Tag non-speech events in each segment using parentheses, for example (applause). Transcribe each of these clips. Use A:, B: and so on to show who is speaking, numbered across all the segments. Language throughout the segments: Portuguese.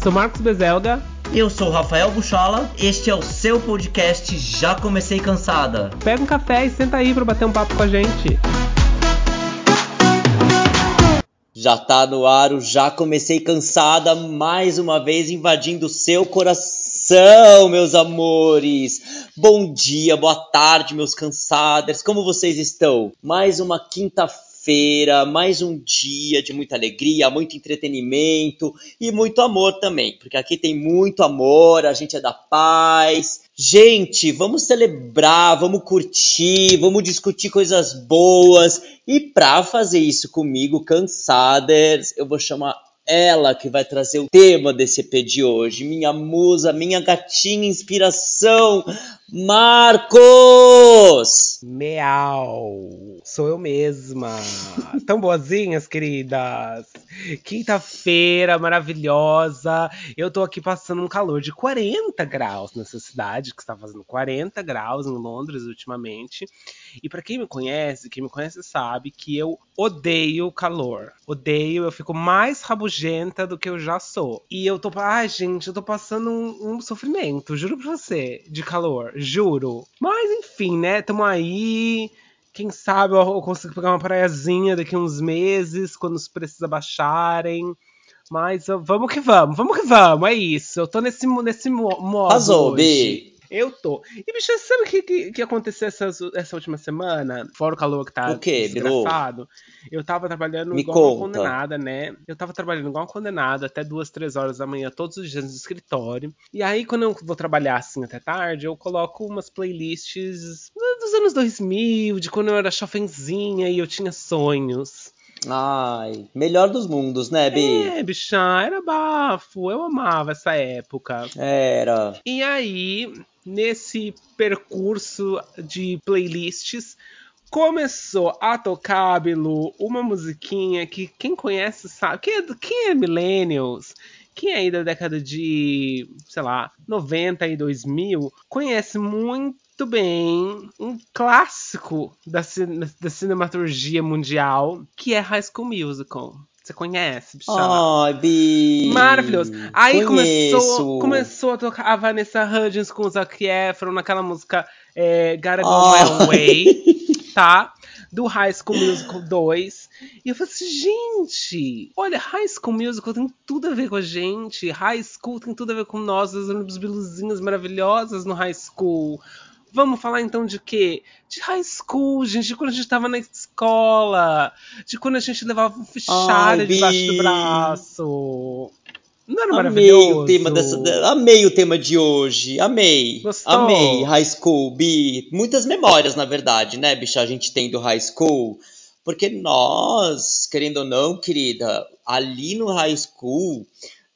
A: Eu sou Marcos Bezelga.
B: Eu sou Rafael Buchola. Este é o seu podcast Já Comecei Cansada.
A: Pega um café e senta aí para bater um papo com a gente.
B: Já tá no ar o Já Comecei Cansada, mais uma vez invadindo o seu coração, meus amores. Bom dia, boa tarde, meus cansados. Como vocês estão? Mais uma quinta-feira feira mais um dia de muita alegria, muito entretenimento e muito amor também, porque aqui tem muito amor, a gente é da paz. Gente, vamos celebrar, vamos curtir, vamos discutir coisas boas. E para fazer isso comigo, cansadas, eu vou chamar ela que vai trazer o tema desse EP de hoje. Minha musa, minha gatinha inspiração, Marcos!
A: Meau! Sou eu mesma. Tão boazinhas, queridas. Quinta-feira maravilhosa. Eu tô aqui passando um calor de 40 graus nessa cidade, que está fazendo 40 graus em Londres ultimamente. E para quem me conhece, quem me conhece sabe que eu odeio calor. Odeio, eu fico mais rabugenta do que eu já sou. E eu tô, ai gente, eu tô passando um, um sofrimento, juro pra você, de calor juro. Mas enfim, né? Tamo aí. Quem sabe eu consigo pegar uma praiazinha daqui uns meses, quando os preços abaixarem. Mas vamos que vamos, vamos que vamos, é isso. Eu tô nesse, nesse modo. Arrasou, Bi. Eu tô. E, bicho, sabe o que, que, que, aconteceu essa, essa última semana? Fora o calor que tá
B: o quê,
A: desgraçado. Eu tava trabalhando
B: Me
A: igual
B: conta.
A: uma condenada, né? Eu tava trabalhando igual uma condenada até duas, três horas da manhã, todos os dias no escritório. E aí, quando eu vou trabalhar assim até tarde, eu coloco umas playlists dos anos 2000, de quando eu era chofenzinha e eu tinha sonhos.
B: Ai, melhor dos mundos, né, Bi?
A: É, bichão, era bafo. Eu amava essa época.
B: Era.
A: E aí, nesse percurso de playlists, começou a tocar, Bilu, uma musiquinha que quem conhece sabe. Quem é, quem é Millennials? Quem é aí da década de, sei lá, 90 e 2000 conhece muito bem um clássico da, da cinematurgia mundial, que é High School Musical. Você conhece,
B: bichão? Ai, Bi.
A: Maravilhoso. Aí começou, começou a tocar a Vanessa Hudgens com o Zac Efron naquela música é, Gotta Go oh. My (laughs) Way, tá? Do High School Musical 2. E eu falei assim, gente, olha, High School Musical tem tudo a ver com a gente. High School tem tudo a ver com nós, as biluzinhas maravilhosas no High School. Vamos falar então de quê? De high school, gente, de quando a gente tava na escola, de quando a gente levava um fichário debaixo do braço. Não era
B: amei
A: maravilhoso?
B: O tema dessa, amei o tema de hoje. Amei.
A: Gostou?
B: Amei. High School, Bi. Muitas memórias, na verdade, né, bicha? A gente tem do High School. Porque nós, querendo ou não, querida, ali no High School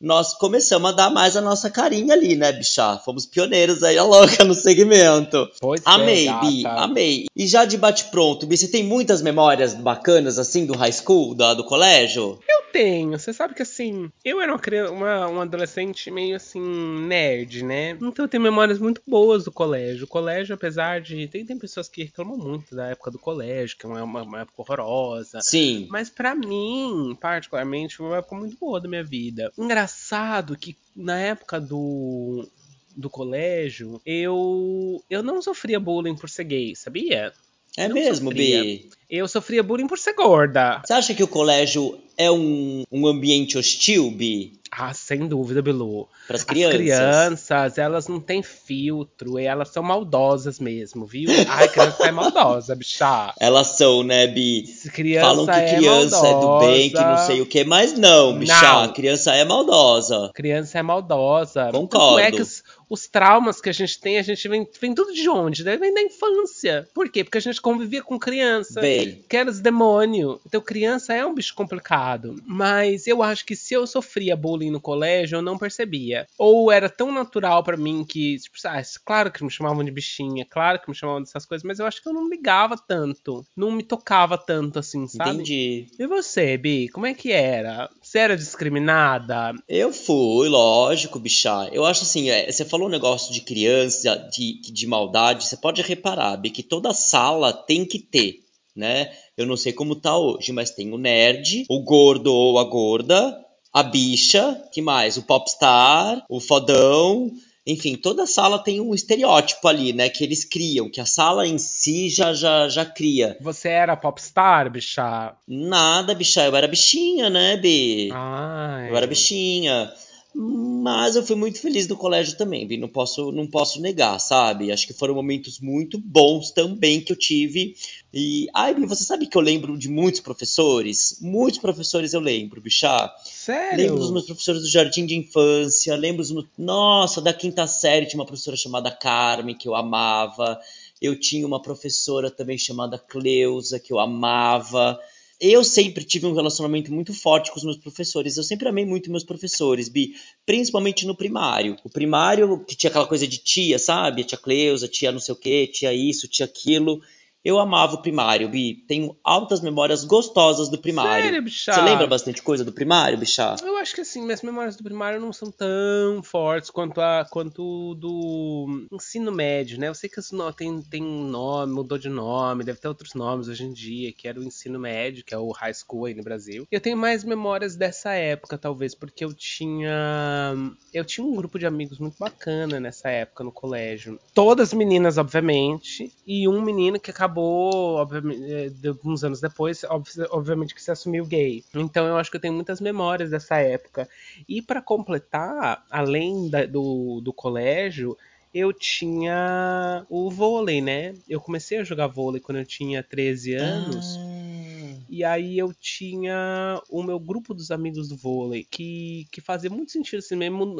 B: nós começamos a dar mais a nossa carinha ali, né, bicha? Fomos pioneiros aí, a louca, no segmento.
A: Pois
B: amei,
A: é,
B: Bi, amei. E já de bate-pronto, Bi, você tem muitas memórias bacanas, assim, do high school, do, do colégio?
A: Eu tenho. Você sabe que, assim, eu era uma, criança, uma, uma adolescente meio, assim, nerd, né? Então eu tenho memórias muito boas do colégio. O colégio, apesar de... Tem, tem pessoas que reclamam muito da época do colégio, que é uma, uma época horrorosa.
B: Sim.
A: Mas para mim, particularmente, foi uma época muito boa da minha vida. Engraçado engraçado que na época do, do colégio, eu, eu não sofria bullying por ser gay, sabia?
B: É
A: não
B: mesmo,
A: sofria.
B: Bi?
A: Eu sofria bullying por ser gorda.
B: Você acha que o colégio é um, um ambiente hostil, Bi?
A: Ah, sem dúvida, Bilu.
B: Para as crianças.
A: As crianças, elas não têm filtro, e elas são maldosas mesmo, viu? Ai, criança é maldosa, bicha.
B: Elas são, né, Bi?
A: Criança
B: Falam que
A: é
B: criança é,
A: maldosa.
B: do bem, que não sei o que, mas não, bicha.
A: Não.
B: Criança é maldosa.
A: Criança é maldosa.
B: Concordo.
A: Tanto é que os, os traumas que a gente tem, a gente vem, vem tudo de onde? Né? Vem da infância. Por quê? Porque a gente convivia com criança.
B: Bem.
A: Que era os demônio. Então, criança é um bicho complicado. Mas eu acho que se eu sofria bullying no colégio, eu não percebia. Ou era tão natural para mim que, tipo, ah, claro que me chamavam de bichinha, claro que me chamavam dessas coisas, mas eu acho que eu não ligava tanto. Não me tocava tanto assim, sabe?
B: Entendi.
A: E você, Bi, como é que era? Você era discriminada?
B: Eu fui, lógico, bichá. Eu acho assim, é, você falou um negócio de criança, de, de maldade, você pode reparar, Bi, que toda sala tem que ter, né? Eu não sei como tá hoje, mas tem o nerd, o gordo ou a gorda, a bicha, que mais? O popstar, o fodão. Enfim, toda sala tem um estereótipo ali, né? Que eles criam, que a sala em si já, já, já cria.
A: Você era popstar, bicha?
B: Nada, bicha. Eu era bichinha, né, Bi?
A: Ai.
B: Eu era bichinha. Mas eu fui muito feliz no colégio também, Bi. Não posso, não posso negar, sabe? Acho que foram momentos muito bons também que eu tive. E, ai, você sabe que eu lembro de muitos professores? Muitos professores eu lembro, bichá.
A: Sério?
B: Lembro dos meus professores do jardim de infância, lembro dos meus... Nossa, da quinta série tinha uma professora chamada Carmen, que eu amava. Eu tinha uma professora também chamada Cleusa, que eu amava. Eu sempre tive um relacionamento muito forte com os meus professores. Eu sempre amei muito meus professores, Bi. Principalmente no primário. O primário, que tinha aquela coisa de tia, sabe? Tia Cleusa, tia não sei o quê, tia isso, tia aquilo. Eu amava o primário, Bi. Tenho altas memórias gostosas do primário.
A: Sério, bicha?
B: Você lembra bastante coisa do primário, bichá?
A: Eu acho que assim, minhas memórias do primário não são tão fortes quanto a quanto do ensino médio, né? Eu sei que tem, tem nome, mudou de nome, deve ter outros nomes hoje em dia, que era o ensino médio, que é o high school aí no Brasil. Eu tenho mais memórias dessa época, talvez, porque eu tinha eu tinha um grupo de amigos muito bacana nessa época no colégio. Todas meninas, obviamente, e um menino que acabou acabou, obviamente, alguns anos depois, obviamente que se assumiu gay. Então eu acho que eu tenho muitas memórias dessa época. E para completar, além da, do, do colégio, eu tinha o vôlei, né? Eu comecei a jogar vôlei quando eu tinha 13 anos.
B: Ah.
A: E aí eu tinha o meu grupo dos amigos do vôlei, que, que fazia muito sentido assim mesmo.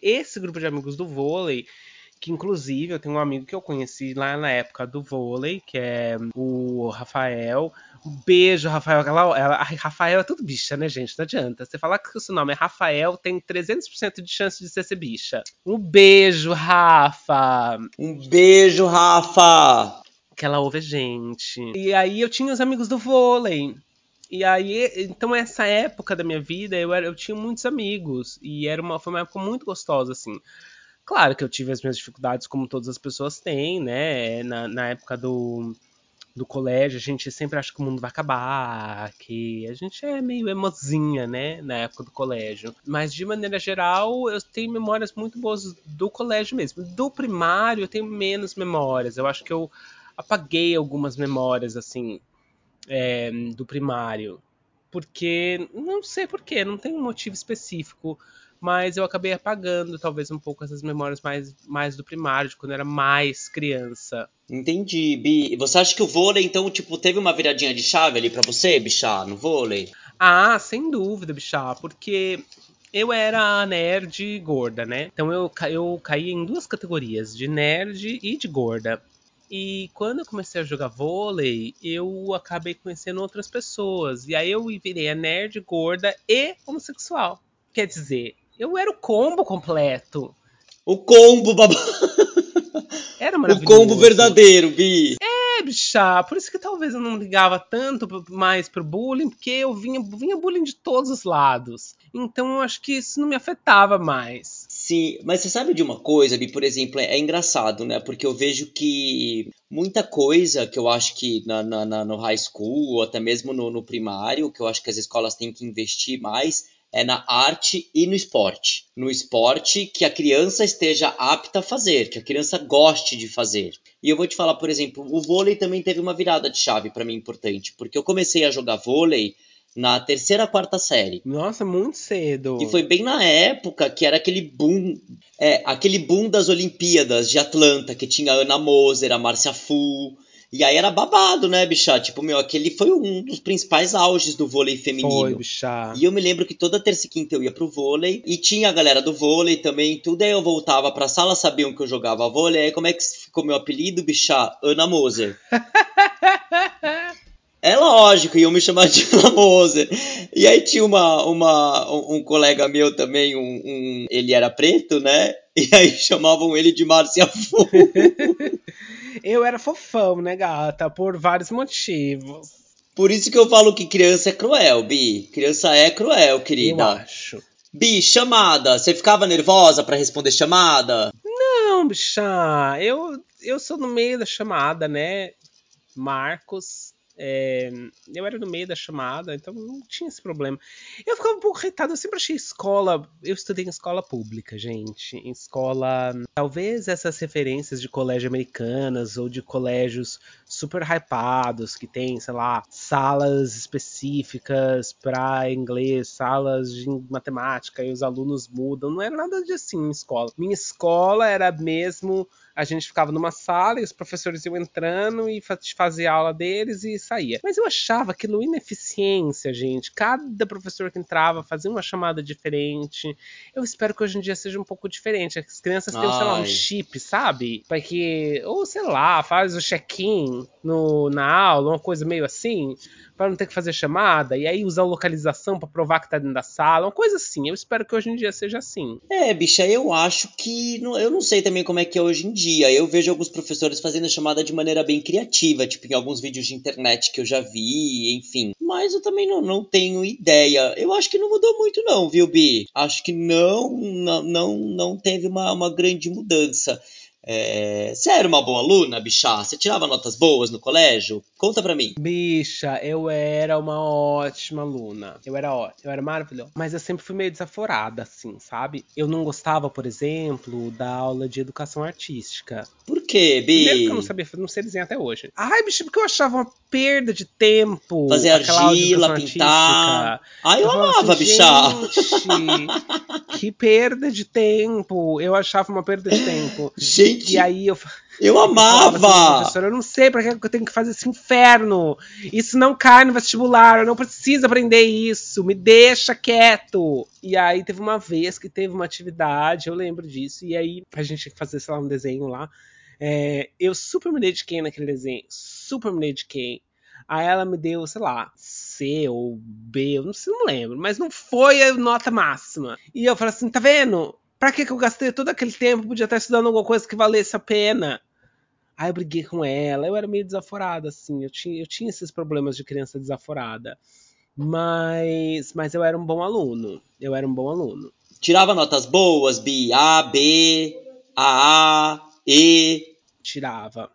A: Esse grupo de amigos do vôlei que inclusive eu tenho um amigo que eu conheci lá na época do vôlei, que é o Rafael. Um beijo, Rafael. Ela, ela, Rafael é tudo bicha, né, gente? Não adianta. Você falar que o seu nome é Rafael, tem 300% de chance de ser, ser bicha. Um beijo, Rafa.
B: Um beijo, Rafa.
A: Que ela ouve a gente. E aí eu tinha os amigos do vôlei. E aí, então essa época da minha vida, eu, era, eu tinha muitos amigos. E era uma, foi uma época muito gostosa, assim. Claro que eu tive as minhas dificuldades, como todas as pessoas têm, né? Na, na época do, do colégio, a gente sempre acha que o mundo vai acabar, que a gente é meio emozinha, né? Na época do colégio. Mas, de maneira geral, eu tenho memórias muito boas do colégio mesmo. Do primário, eu tenho menos memórias. Eu acho que eu apaguei algumas memórias, assim, é, do primário. Porque, não sei porquê, não tem um motivo específico mas eu acabei apagando talvez um pouco essas memórias mais, mais do primário, de quando eu era mais criança.
B: Entendi, Bi. Você acha que o vôlei, então, tipo, teve uma viradinha de chave ali para você, bichá, no vôlei?
A: Ah, sem dúvida, bichá, porque eu era nerd gorda, né? Então eu, eu caí em duas categorias, de nerd e de gorda. E quando eu comecei a jogar vôlei, eu acabei conhecendo outras pessoas. E aí eu virei a nerd gorda e homossexual. Quer dizer, eu era o combo completo.
B: O combo baba... (laughs)
A: Era
B: maravilhoso. O combo verdadeiro, Bi.
A: É, bicha. Por isso que talvez eu não ligava tanto mais pro bullying, porque eu vinha, vinha bullying de todos os lados. Então eu acho que isso não me afetava mais.
B: Sim, mas você sabe de uma coisa, Bi, por exemplo, é, é engraçado, né? Porque eu vejo que muita coisa que eu acho que na, na, na no high school, ou até mesmo no, no primário, que eu acho que as escolas têm que investir mais, é na arte e no esporte. No esporte que a criança esteja apta a fazer, que a criança goste de fazer. E eu vou te falar, por exemplo, o vôlei também teve uma virada de chave para mim importante, porque eu comecei a jogar vôlei na terceira, quarta série.
A: Nossa, muito cedo.
B: E foi bem na época que era aquele boom, é, aquele boom das Olimpíadas de Atlanta, que tinha a Ana Moser, a Márcia Fu, e aí era babado, né, bichá? Tipo, meu, aquele foi um dos principais auges do vôlei feminino.
A: Foi, bichá.
B: E eu me lembro que toda terça e quinta eu ia pro vôlei. E tinha a galera do vôlei também, tudo. Aí eu voltava pra sala, sabiam que eu jogava vôlei. Aí como é que ficou meu apelido, bichá? Ana Moser. (laughs) É lógico, iam me chamar de Ana Moser. E aí tinha uma, uma, um, um colega meu também, um, um, ele era preto, né? E aí (laughs) chamavam ele de Márcia Fu. (laughs)
A: Eu era fofão, né, gata? Por vários motivos.
B: Por isso que eu falo que criança é cruel, Bi. Criança é cruel, querida.
A: Eu acho.
B: Bi, chamada. Você ficava nervosa para responder chamada?
A: Não, bicha. Eu, eu sou no meio da chamada, né? Marcos. É, eu era no meio da chamada, então não tinha esse problema. Eu ficava um pouco irritado, eu sempre achei escola. Eu estudei em escola pública, gente. Em escola. Talvez essas referências de colégio americanas ou de colégios super hypados, que tem, sei lá, salas específicas para inglês, salas de matemática, e os alunos mudam. Não era nada de assim em escola. Minha escola era mesmo a gente ficava numa sala e os professores iam entrando e fazia aula deles e saía. Mas eu achava aquilo ineficiência, gente. Cada professor que entrava fazia uma chamada diferente. Eu espero que hoje em dia seja um pouco diferente. As crianças tenham, sei lá, um chip, sabe? Para que, ou sei lá, faz o check-in na aula, uma coisa meio assim para não ter que fazer chamada, e aí usar localização para provar que tá dentro da sala, uma coisa assim. Eu espero que hoje em dia seja assim.
B: É, bicha, eu acho que. Eu não sei também como é que é hoje em dia. Eu vejo alguns professores fazendo a chamada de maneira bem criativa, tipo em alguns vídeos de internet que eu já vi, enfim. Mas eu também não, não tenho ideia. Eu acho que não mudou muito, não, viu, Bi? Acho que não, não, não, não teve uma, uma grande mudança. É... Você era uma boa aluna, bicha? Você tirava notas boas no colégio? Conta pra mim.
A: Bicha, eu era uma ótima aluna. Eu era ótima, eu era maravilhosa. Mas eu sempre fui meio desaforada, assim, sabe? Eu não gostava, por exemplo, da aula de educação artística.
B: Por quê, Bi?
A: Primeiro que eu não sabia, não sei desenhar até hoje. Ai, bicha, porque eu achava uma perda de tempo.
B: Fazer argila, pintar. Ai, eu, eu amava, assim.
A: Gente, que perda de tempo. Eu achava uma perda de tempo.
B: Gente.
A: E aí eu.
B: Eu (laughs) amava!
A: Assim, eu não sei pra que eu tenho que fazer esse inferno. Isso não cai no vestibular, eu não preciso aprender isso. Me deixa quieto. E aí teve uma vez que teve uma atividade, eu lembro disso, e aí a gente tinha que fazer, sei lá, um desenho lá. É, eu super me dediquei naquele desenho, super me dediquei. Aí ela me deu, sei lá, C ou B, eu não sei, não lembro, mas não foi a nota máxima. E eu falei assim, tá vendo? Pra que, que eu gastei todo aquele tempo? Podia estar estudando alguma coisa que valesse a pena. Aí eu briguei com ela, eu era meio desaforada, assim, eu tinha, eu tinha esses problemas de criança desaforada. Mas, mas eu era um bom aluno, eu era um bom aluno.
B: Tirava notas boas, B, A, B, A, E.
A: Tirava.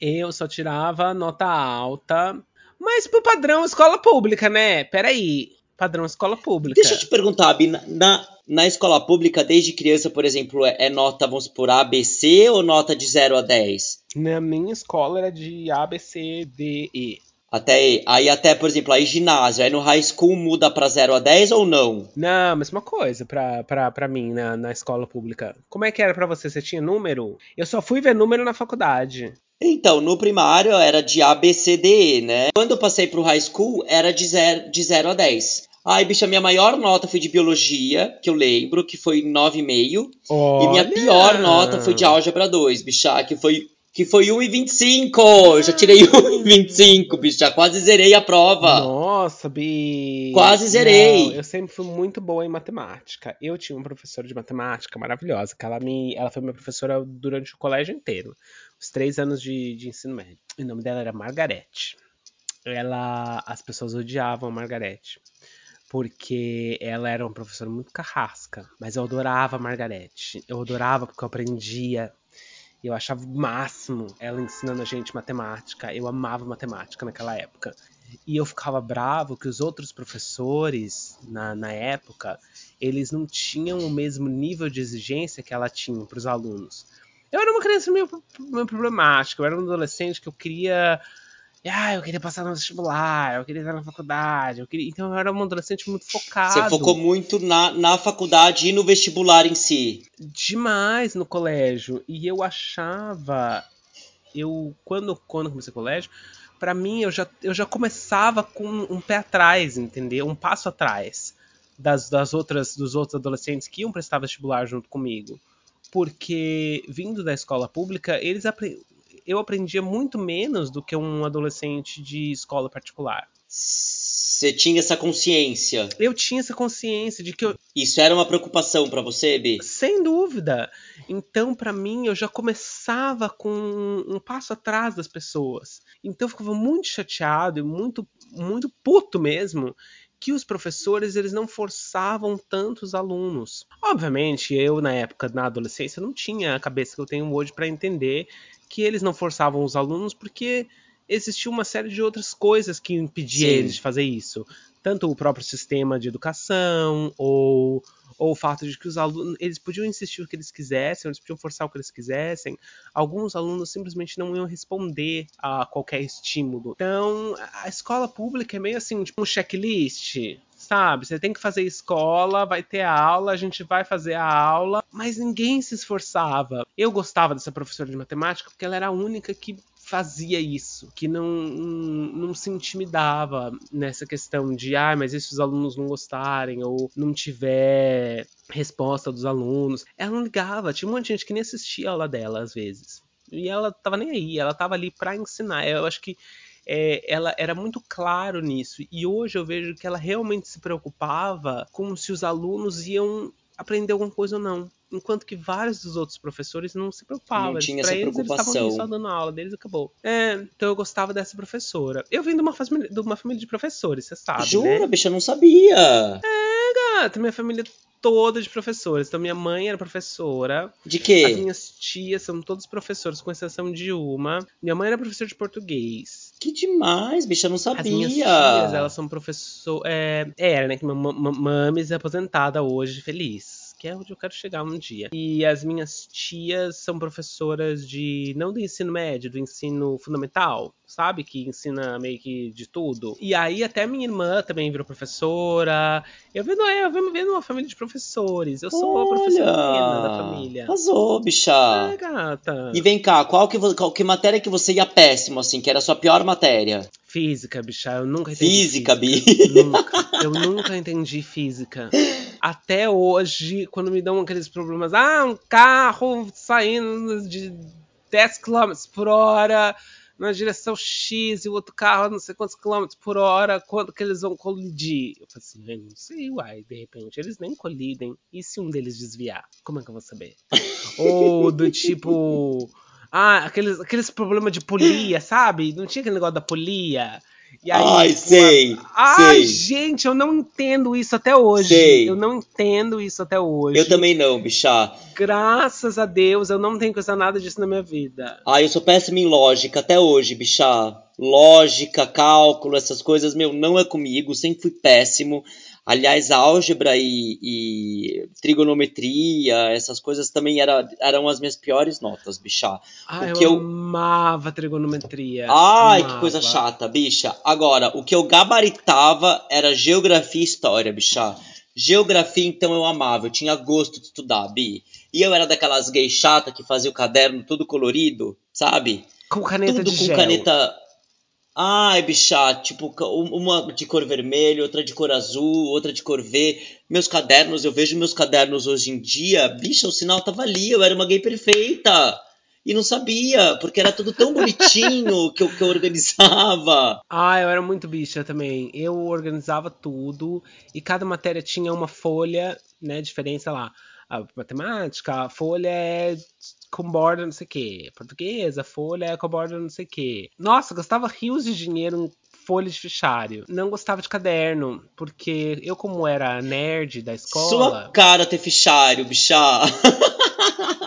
A: Eu só tirava nota alta, mas pro padrão escola pública, né? Peraí, padrão escola pública.
B: Deixa eu te perguntar, Bi, na, na escola pública, desde criança, por exemplo, é, é nota, vamos por A, B, C ou nota de 0 a 10?
A: Na minha escola era de A, B, C, D, E.
B: Até aí até, por exemplo, aí ginásio, aí no high school muda para 0 a 10 ou não?
A: Não, mesma coisa pra, pra, pra mim na, na escola pública. Como é que era para você? Você tinha número? Eu só fui ver número na faculdade.
B: Então, no primário era de A, B, C, D, E, né? Quando eu passei pro high school, era de 0 de zero a 10. Ai, bicha, minha maior nota foi de biologia, que eu lembro, que foi 9,5. E minha pior nota foi de álgebra 2, bicha, que foi que foi 1,25. Já tirei 1,25, bicho. Já quase zerei a prova.
A: Nossa, Bi.
B: Quase zerei.
A: Não, eu sempre fui muito boa em matemática. Eu tinha uma professora de matemática maravilhosa, que ela, me, ela foi minha professora durante o colégio inteiro. Os três anos de, de ensino médio. O nome dela era Margarete. Ela. As pessoas odiavam a Margarete porque ela era uma professora muito carrasca, mas eu adorava a Margarete. Eu adorava porque eu aprendia eu achava o máximo ela ensinando a gente matemática. Eu amava matemática naquela época. E eu ficava bravo que os outros professores, na, na época, eles não tinham o mesmo nível de exigência que ela tinha para os alunos. Eu era uma criança meio, meio problemática, eu era um adolescente que eu queria ah, eu queria passar no vestibular, eu queria estar na faculdade, eu queria... então eu era um adolescente muito focado.
B: Você focou muito na, na faculdade e no vestibular em si.
A: Demais no colégio. E eu achava, eu quando quando comecei o colégio, para mim eu já, eu já começava com um pé atrás, entendeu? Um passo atrás das, das outras dos outros adolescentes que iam prestar vestibular junto comigo. Porque vindo da escola pública, eles eu aprendia muito menos do que um adolescente de escola particular.
B: Você tinha essa consciência?
A: Eu tinha essa consciência de que eu...
B: Isso era uma preocupação para você, Bi?
A: Sem dúvida. Então, para mim, eu já começava com um passo atrás das pessoas. Então, eu ficava muito chateado e muito, muito puto mesmo que os professores eles não forçavam tanto os alunos. Obviamente, eu na época, na adolescência, não tinha a cabeça que eu tenho hoje para entender que eles não forçavam os alunos porque existia uma série de outras coisas que impediam
B: Sim.
A: eles de fazer isso. Tanto o próprio sistema de educação, ou, ou o fato de que os alunos eles podiam insistir o que eles quisessem, eles podiam forçar o que eles quisessem. Alguns alunos simplesmente não iam responder a qualquer estímulo. Então, a escola pública é meio assim, tipo um checklist. Sabe, você tem que fazer escola, vai ter aula, a gente vai fazer a aula, mas ninguém se esforçava. Eu gostava dessa professora de matemática porque ela era a única que fazia isso, que não, não se intimidava nessa questão de, ah, mas e se os alunos não gostarem ou não tiver resposta dos alunos. Ela não ligava, tinha um monte de gente que nem assistia a aula dela às vezes. E ela tava nem aí, ela tava ali para ensinar. Eu acho que é, ela era muito claro nisso. E hoje eu vejo que ela realmente se preocupava com se os alunos iam aprender alguma coisa ou não. Enquanto que vários dos outros professores não se preocupavam.
B: Não tinha
A: pra
B: essa
A: eles, eles estavam
B: preocupação.
A: só dando aula deles e acabou. É, então eu gostava dessa professora. Eu vim de uma, família, de uma família de professores, você sabe,
B: Jura,
A: né?
B: bicha, eu não sabia.
A: Gata, minha família toda de professores. Então minha mãe era professora,
B: De
A: as
B: quê?
A: minhas tias são todos professores, com exceção de uma. Minha mãe era professora de português.
B: Que demais, bicha, eu não sabia.
A: As minhas tias, elas são professor. É, era, né? Que mames é aposentada hoje, feliz. Que é onde eu quero chegar um dia. E as minhas tias são professoras de. não do ensino médio, do ensino fundamental, sabe? Que ensina meio que de tudo. E aí até minha irmã também virou professora. Eu venho, eu venho, venho de uma família de professores. Eu sou a professora da família.
B: Arrasou, bicha.
A: É, gata.
B: E vem cá, qual que, qual que matéria que você ia péssimo, assim, que era a sua pior matéria?
A: Física, bicha, eu nunca entendi.
B: Física, Bi.
A: Nunca. Eu nunca entendi física. (laughs) Até hoje, quando me dão aqueles problemas, ah, um carro saindo de 10 km por hora na direção X e o outro carro não sei quantos quilômetros por hora, quando que eles vão colidir? Eu falei assim, eu não sei, uai, de repente eles nem colidem. E se um deles desviar? Como é que eu vou saber? (laughs) Ou do tipo. Ah, aqueles, aqueles problemas de polia, sabe? Não tinha aquele negócio da polia. E aí,
B: Ai,
A: tipo,
B: sei,
A: Ai,
B: sei.
A: gente, eu não entendo isso até hoje.
B: Sei.
A: Eu não entendo isso até hoje.
B: Eu também não, bicha.
A: Graças a Deus, eu não tenho que usar nada disso na minha vida.
B: Ah, eu sou péssimo em lógica até hoje, bicha. Lógica, cálculo, essas coisas, meu, não é comigo, sempre fui péssimo. Aliás, álgebra e, e trigonometria, essas coisas também era, eram as minhas piores notas, bicha. Porque
A: eu,
B: eu-
A: amava trigonometria.
B: Ai,
A: Amava.
B: que coisa chata, bicha. Agora, o que eu gabaritava era geografia e história, bicha. Geografia, então, eu amava. Eu tinha gosto de estudar, Bi. E eu era daquelas gays chata que fazia o caderno todo colorido, sabe?
A: Com caneta
B: Tudo
A: de
B: com
A: gel.
B: caneta. Ai, bicha, tipo, uma de cor vermelha, outra de cor azul, outra de cor V. Meus cadernos, eu vejo meus cadernos hoje em dia, bicha, o sinal tava ali, eu era uma gay perfeita. E não sabia, porque era tudo tão bonitinho que eu, que eu organizava.
A: Ah, eu era muito bicha também. Eu organizava tudo e cada matéria tinha uma folha, né, diferente, sei lá. A matemática, a folha é com borda não sei o quê. Portuguesa, folha é com borda não sei o quê. Nossa, gastava rios de dinheiro em folha de fichário. Não gostava de caderno, porque eu como era nerd da
B: Sua
A: escola,
B: cara ter fichário, bicha. (laughs)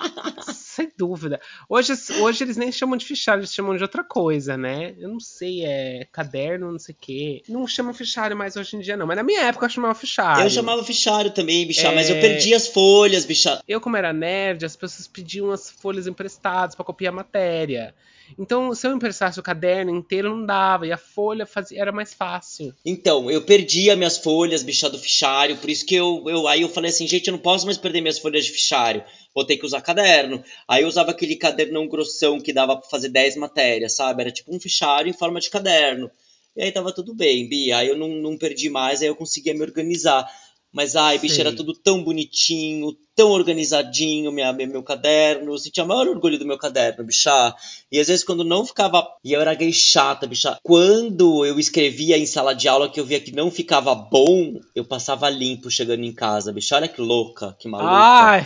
A: dúvida. Hoje, hoje eles nem chamam de fichário, eles chamam de outra coisa, né? Eu não sei, é caderno, não sei o quê. Não chamam fichário mais hoje em dia, não. Mas na minha época eu chamava fichário.
B: Eu chamava fichário também, bicha,
A: É.
B: mas eu perdi as folhas, bicha.
A: Eu, como era nerd, as pessoas pediam as folhas emprestadas pra copiar a matéria. Então, se eu emprestasse o caderno inteiro, não dava. E a folha fazia, era mais fácil.
B: Então, eu perdi as minhas folhas, bicha, do fichário, por isso que eu, eu. Aí eu falei assim, gente, eu não posso mais perder minhas folhas de fichário. Vou ter que usar caderno. Aí eu usava aquele cadernão grossão que dava pra fazer 10 matérias, sabe? Era tipo um fichário em forma de caderno. E aí tava tudo bem, Bia. Aí eu não, não perdi mais, aí eu conseguia me organizar. Mas, ai, bicho, era tudo tão bonitinho, tão organizadinho, minha, meu, meu caderno. Eu sentia o maior orgulho do meu caderno, bicha. E às vezes quando não ficava. E eu era gay chata, bicha. Quando eu escrevia em sala de aula que eu via que não ficava bom, eu passava limpo chegando em casa, bicha. Olha que louca, que maluca.
A: Ai,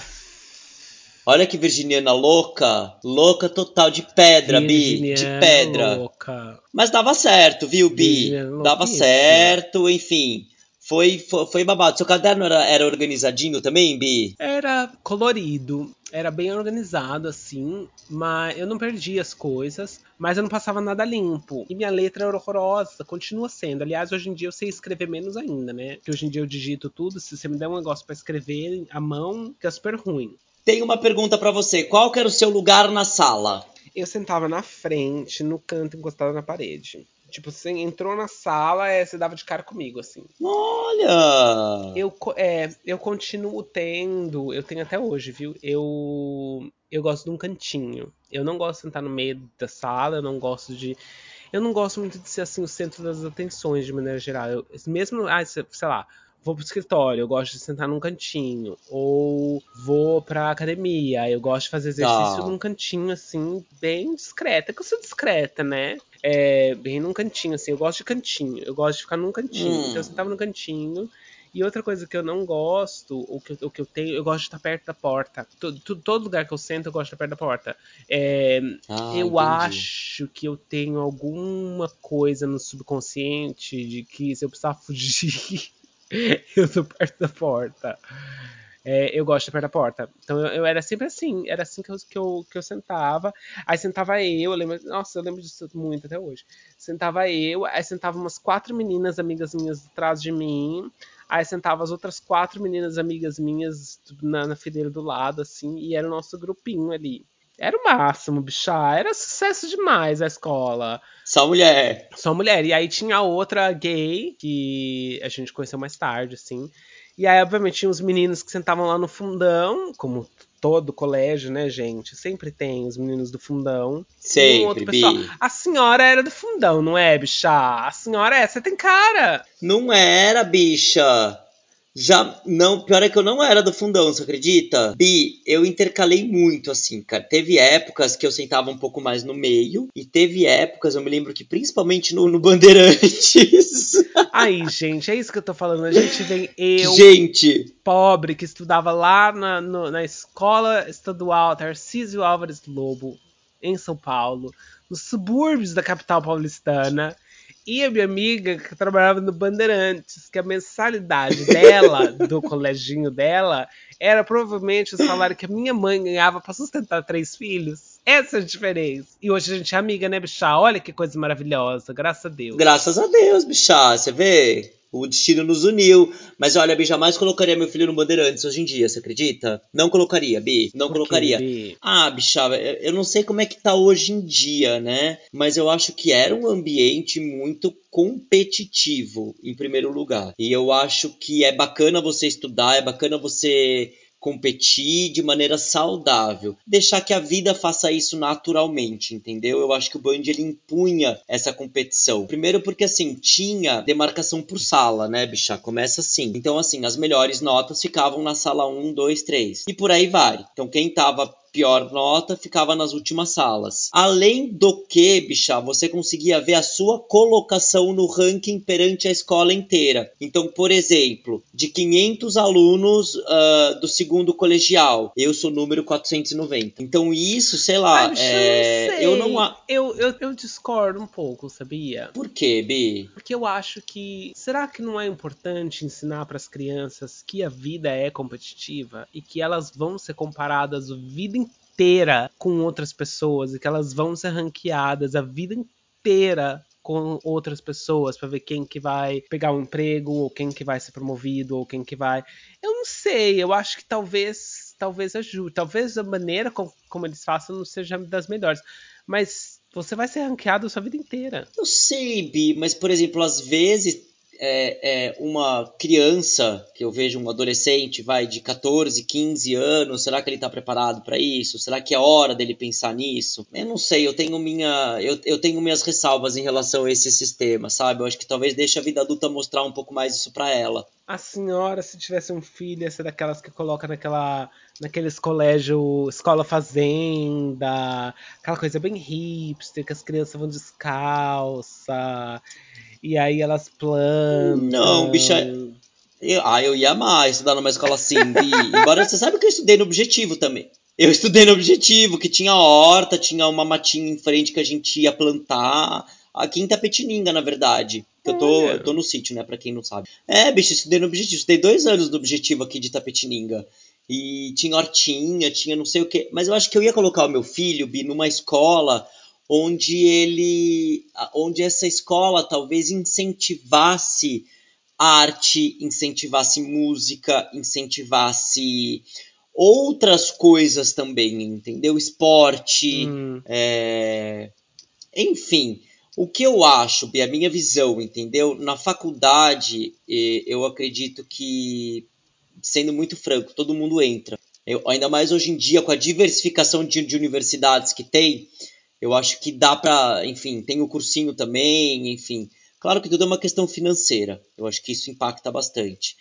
B: Olha que virginiana louca. Louca total, de pedra, Bi. De
A: virginiana
B: pedra.
A: louca.
B: Mas dava certo, viu, Bi?
A: Virginiana
B: Dava certo, enfim. Foi, foi, foi babado. Seu caderno era, era organizadinho também, Bi?
A: Era colorido, era bem organizado assim, mas eu não perdi as coisas, mas eu não passava nada limpo. E minha letra era horrorosa, continua sendo. Aliás, hoje em dia eu sei escrever menos ainda, né? Porque hoje em dia eu digito tudo, se você me der um negócio para escrever à mão, fica super ruim.
B: Tenho uma pergunta para você. Qual que era o seu lugar na sala?
A: Eu sentava na frente, no canto, encostado na parede. Tipo, você entrou na sala, é, você dava de cara comigo, assim.
B: Olha!
A: Eu, é, eu continuo tendo, eu tenho até hoje, viu? Eu, eu gosto de um cantinho. Eu não gosto de sentar no meio da sala, eu não gosto de. Eu não gosto muito de ser assim o centro das atenções, de maneira geral. Eu, mesmo, ah, sei lá, vou pro escritório, eu gosto de sentar num cantinho. Ou vou pra academia, eu gosto de fazer exercício ah. num cantinho, assim, bem discreta. Que eu sou discreta, né? É, bem num cantinho, assim. Eu gosto de cantinho. Eu gosto de ficar num cantinho. Hum. Então eu sentava num cantinho. E outra coisa que eu não gosto, o que, o que eu tenho, eu gosto de estar perto da porta. Todo, todo lugar que eu sento, eu gosto de estar perto da porta. É, ah, eu entendi. acho que eu tenho alguma coisa no subconsciente de que se eu precisar fugir, (laughs) (laughs) eu tô perto da porta. É, eu gosto de perto da porta. Então eu, eu, era sempre assim, era assim que eu, que, eu, que eu sentava. Aí sentava eu, eu lembro, nossa, eu lembro disso muito até hoje. Sentava eu, aí sentava umas quatro meninas amigas minhas atrás de mim. Aí sentava as outras quatro meninas amigas minhas na, na fileira do lado, assim, e era o nosso grupinho ali. Era o máximo, bichá. Era sucesso demais a escola.
B: Só mulher.
A: Só mulher. E aí tinha outra gay, que a gente conheceu mais tarde, assim. E aí, obviamente, tinha os meninos que sentavam lá no fundão, como todo colégio, né, gente? Sempre tem os meninos do fundão.
B: Sempre, um outro pessoal. Bi.
A: A senhora era do fundão, não é, bicha? A senhora é, você tem cara.
B: Não era, bicha. Já, não, pior é que eu não era do fundão, você acredita? Bi, eu intercalei muito, assim, cara. Teve épocas que eu sentava um pouco mais no meio, e teve épocas, eu me lembro que principalmente no, no Bandeirantes. (laughs)
A: Aí, gente, é isso que eu tô falando. A gente vem eu,
B: gente.
A: pobre, que estudava lá na, no, na escola estadual Tarcísio Álvares Lobo, em São Paulo, nos subúrbios da capital paulistana e a minha amiga que trabalhava no Bandeirantes, que a mensalidade dela, (laughs) do coleginho dela, era provavelmente o salário que a minha mãe ganhava para sustentar três filhos. Essa é a diferença. E hoje a gente é amiga, né, bichá? Olha que coisa maravilhosa, graças a Deus.
B: Graças a Deus, bichá, você vê? O destino nos uniu. Mas olha, Bi, jamais colocaria meu filho no Bandeirantes hoje em dia, você acredita? Não colocaria, Bi. Não Por colocaria. Bi? Ah, bicha, eu não sei como é que tá hoje em dia, né? Mas eu acho que era um ambiente muito competitivo, em primeiro lugar. E eu acho que é bacana você estudar, é bacana você competir de maneira saudável, deixar que a vida faça isso naturalmente, entendeu? Eu acho que o Band ele impunha essa competição. Primeiro porque assim, tinha demarcação por sala, né, bicha? Começa assim. Então assim, as melhores notas ficavam na sala 1, 2, 3. E por aí vai. Então quem tava pior nota ficava nas últimas salas. Além do que, bicha, você conseguia ver a sua colocação no ranking perante a escola inteira. Então, por exemplo, de 500 alunos uh, do segundo colegial, eu sou número 490. Então, isso, sei lá,
A: Ai, é, eu não. Eu, eu, eu discordo um pouco, sabia?
B: Por quê, Bi?
A: Porque eu acho que. Será que não é importante ensinar para as crianças que a vida é competitiva e que elas vão ser comparadas a vida inteira com outras pessoas e que elas vão ser ranqueadas a vida inteira com outras pessoas para ver quem que vai pegar um emprego ou quem que vai ser promovido ou quem que vai. Eu não sei, eu acho que talvez talvez ajude, talvez a maneira como, como eles façam não seja das melhores, mas você vai ser ranqueado a sua vida inteira.
B: Eu sei, Bi, mas por exemplo, às vezes é, é, uma criança, que eu vejo um adolescente, vai de 14, 15 anos, será que ele está preparado para isso? Será que é hora dele pensar nisso? Eu não sei, eu tenho minha eu, eu tenho minhas ressalvas em relação a esse sistema, sabe? Eu acho que talvez deixe a vida adulta mostrar um pouco mais isso para ela.
A: A senhora, se tivesse um filho, ia ser daquelas que coloca naquela naqueles colégio escola fazenda, aquela coisa bem hipster, que as crianças vão descalça e aí elas plantam.
B: Não, bicha. Eu, ah, eu ia amar estudar numa escola assim. De... (laughs) Embora você sabe que eu estudei no objetivo também. Eu estudei no objetivo, que tinha horta, tinha uma matinha em frente que a gente ia plantar. Aqui em Tapetininga, na verdade. Eu tô, eu tô no sítio, né? Pra quem não sabe. É, bicho, estudei no objetivo. Estudei dois anos no objetivo aqui de Tapetininga. E tinha hortinha, tinha não sei o quê. Mas eu acho que eu ia colocar o meu filho, Bi, numa escola onde ele. onde essa escola talvez incentivasse arte, incentivasse música, incentivasse outras coisas também, entendeu? Esporte, hum. é... enfim. O que eu acho, a minha visão, entendeu? Na faculdade, eu acredito que, sendo muito franco, todo mundo entra. Eu, ainda mais hoje em dia, com a diversificação de, de universidades que tem, eu acho que dá para, enfim, tem o cursinho também, enfim. Claro que tudo é uma questão financeira. Eu acho que isso impacta bastante.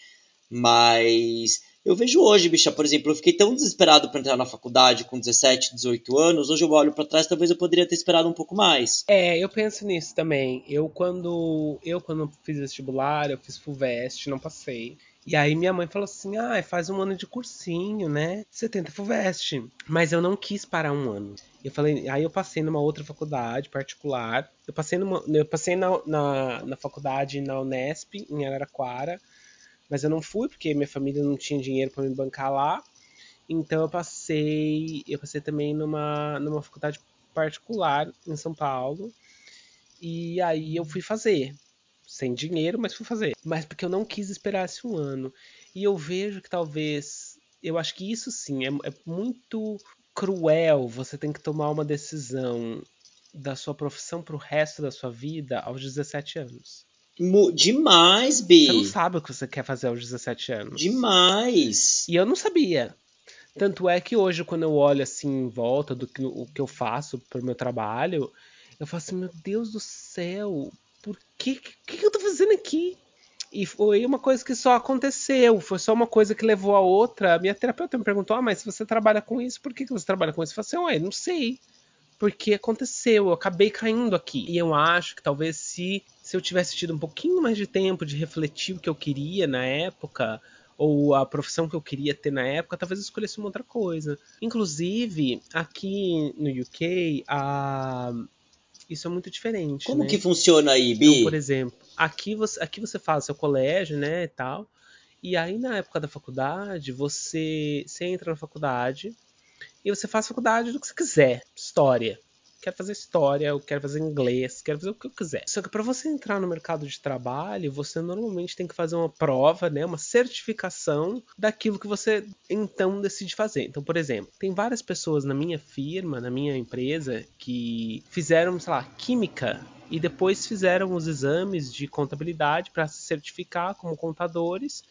B: Mas eu vejo hoje, bicha, por exemplo, eu fiquei tão desesperado para entrar na faculdade com 17, 18 anos. Hoje eu olho para trás, talvez eu poderia ter esperado um pouco mais.
A: É, eu penso nisso também. Eu quando eu quando fiz vestibular, eu fiz Fulvestre, não passei. E aí minha mãe falou assim: "Ah, faz um ano de cursinho, né? Você tenta Fulvestre". Mas eu não quis parar um ano. Eu falei, aí eu passei numa outra faculdade particular. Eu passei numa, eu passei na, na, na faculdade na Unesp em Araraquara mas eu não fui porque minha família não tinha dinheiro para me bancar lá. Então eu passei, eu passei também numa, numa faculdade particular em São Paulo. E aí eu fui fazer, sem dinheiro, mas fui fazer. Mas porque eu não quis esperar esse um ano. E eu vejo que talvez, eu acho que isso sim é, é muito cruel. Você tem que tomar uma decisão da sua profissão para o resto da sua vida aos 17 anos.
B: Demais, Bi.
A: Você não sabe o que você quer fazer aos 17 anos.
B: Demais.
A: E eu não sabia. Tanto é que hoje, quando eu olho assim em volta do que, o que eu faço pro meu trabalho, eu falo assim, meu Deus do céu, por que, que, que eu tô fazendo aqui? E foi uma coisa que só aconteceu, foi só uma coisa que levou a outra. A minha terapeuta me perguntou: ah, mas se você trabalha com isso, por que, que você trabalha com isso? Eu falei assim: não sei. Porque aconteceu, eu acabei caindo aqui. E eu acho que talvez se se eu tivesse tido um pouquinho mais de tempo de refletir o que eu queria na época, ou a profissão que eu queria ter na época, talvez eu escolhesse uma outra coisa. Inclusive, aqui no UK, a... isso é muito diferente.
B: Como
A: né?
B: que funciona aí, Bi?
A: Então, por exemplo, aqui você, aqui você faz seu colégio, né, e tal. E aí, na época da faculdade, você, você entra na faculdade e você faz faculdade do que você quiser. História, quero fazer história, eu quero fazer inglês, quero fazer o que eu quiser. Só que para você entrar no mercado de trabalho, você normalmente tem que fazer uma prova, né, uma certificação daquilo que você então decide fazer. Então, por exemplo, tem várias pessoas na minha firma, na minha empresa, que fizeram, sei lá, química e depois fizeram os exames de contabilidade para se certificar como contadores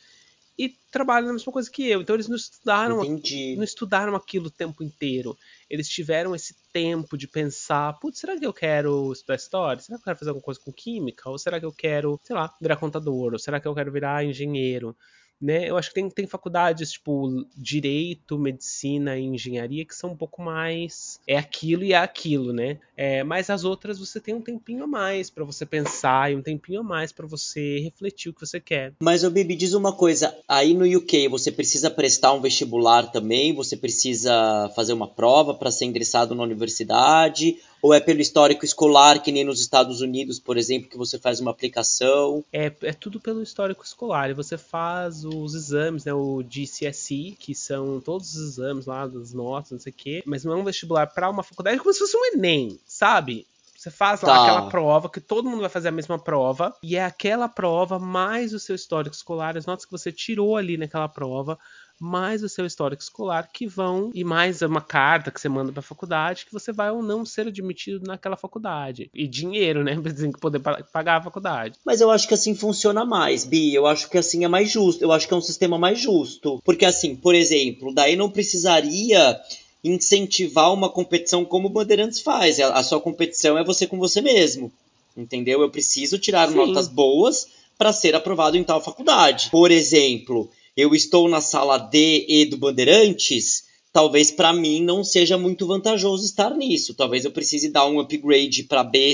A: e trabalham na mesma coisa que eu. Então eles não estudaram,
B: Entendi.
A: não estudaram aquilo o tempo inteiro. Eles tiveram esse tempo de pensar, putz, será que eu quero estudar história? Será que eu quero fazer alguma coisa com química? Ou será que eu quero, sei lá, virar contador? Ou será que eu quero virar engenheiro? Né? Eu acho que tem, tem faculdades tipo direito, medicina e engenharia que são um pouco mais é aquilo e é aquilo, né? É, mas as outras você tem um tempinho a mais para você pensar e um tempinho a mais para você refletir o que você quer.
B: Mas o Bibi diz uma coisa, aí no UK você precisa prestar um vestibular também, você precisa fazer uma prova para ser ingressado na universidade ou é pelo histórico escolar, que nem nos Estados Unidos, por exemplo, que você faz uma aplicação?
A: É, é tudo pelo histórico escolar. E você faz os exames, né? O GCSE, que são todos os exames lá, das notas, não sei o quê. Mas não é um vestibular para uma faculdade, é como se fosse um Enem, sabe? Você faz lá tá. aquela prova, que todo mundo vai fazer a mesma prova, e é aquela prova mais o seu histórico escolar, as notas que você tirou ali naquela prova, mais o seu histórico escolar que vão e mais uma carta que você manda para a faculdade que você vai ou não ser admitido naquela faculdade e dinheiro, né, (laughs) para poder pagar a faculdade.
B: Mas eu acho que assim funciona mais, Bi. Eu acho que assim é mais justo. Eu acho que é um sistema mais justo, porque assim, por exemplo, daí não precisaria incentivar uma competição como o Bandeirantes faz. A sua competição é você com você mesmo. Entendeu? Eu preciso tirar Sim. notas boas para ser aprovado em tal faculdade. Por exemplo, eu estou na sala D e do Bandeirantes, talvez para mim não seja muito vantajoso estar nisso. Talvez eu precise dar um upgrade para B,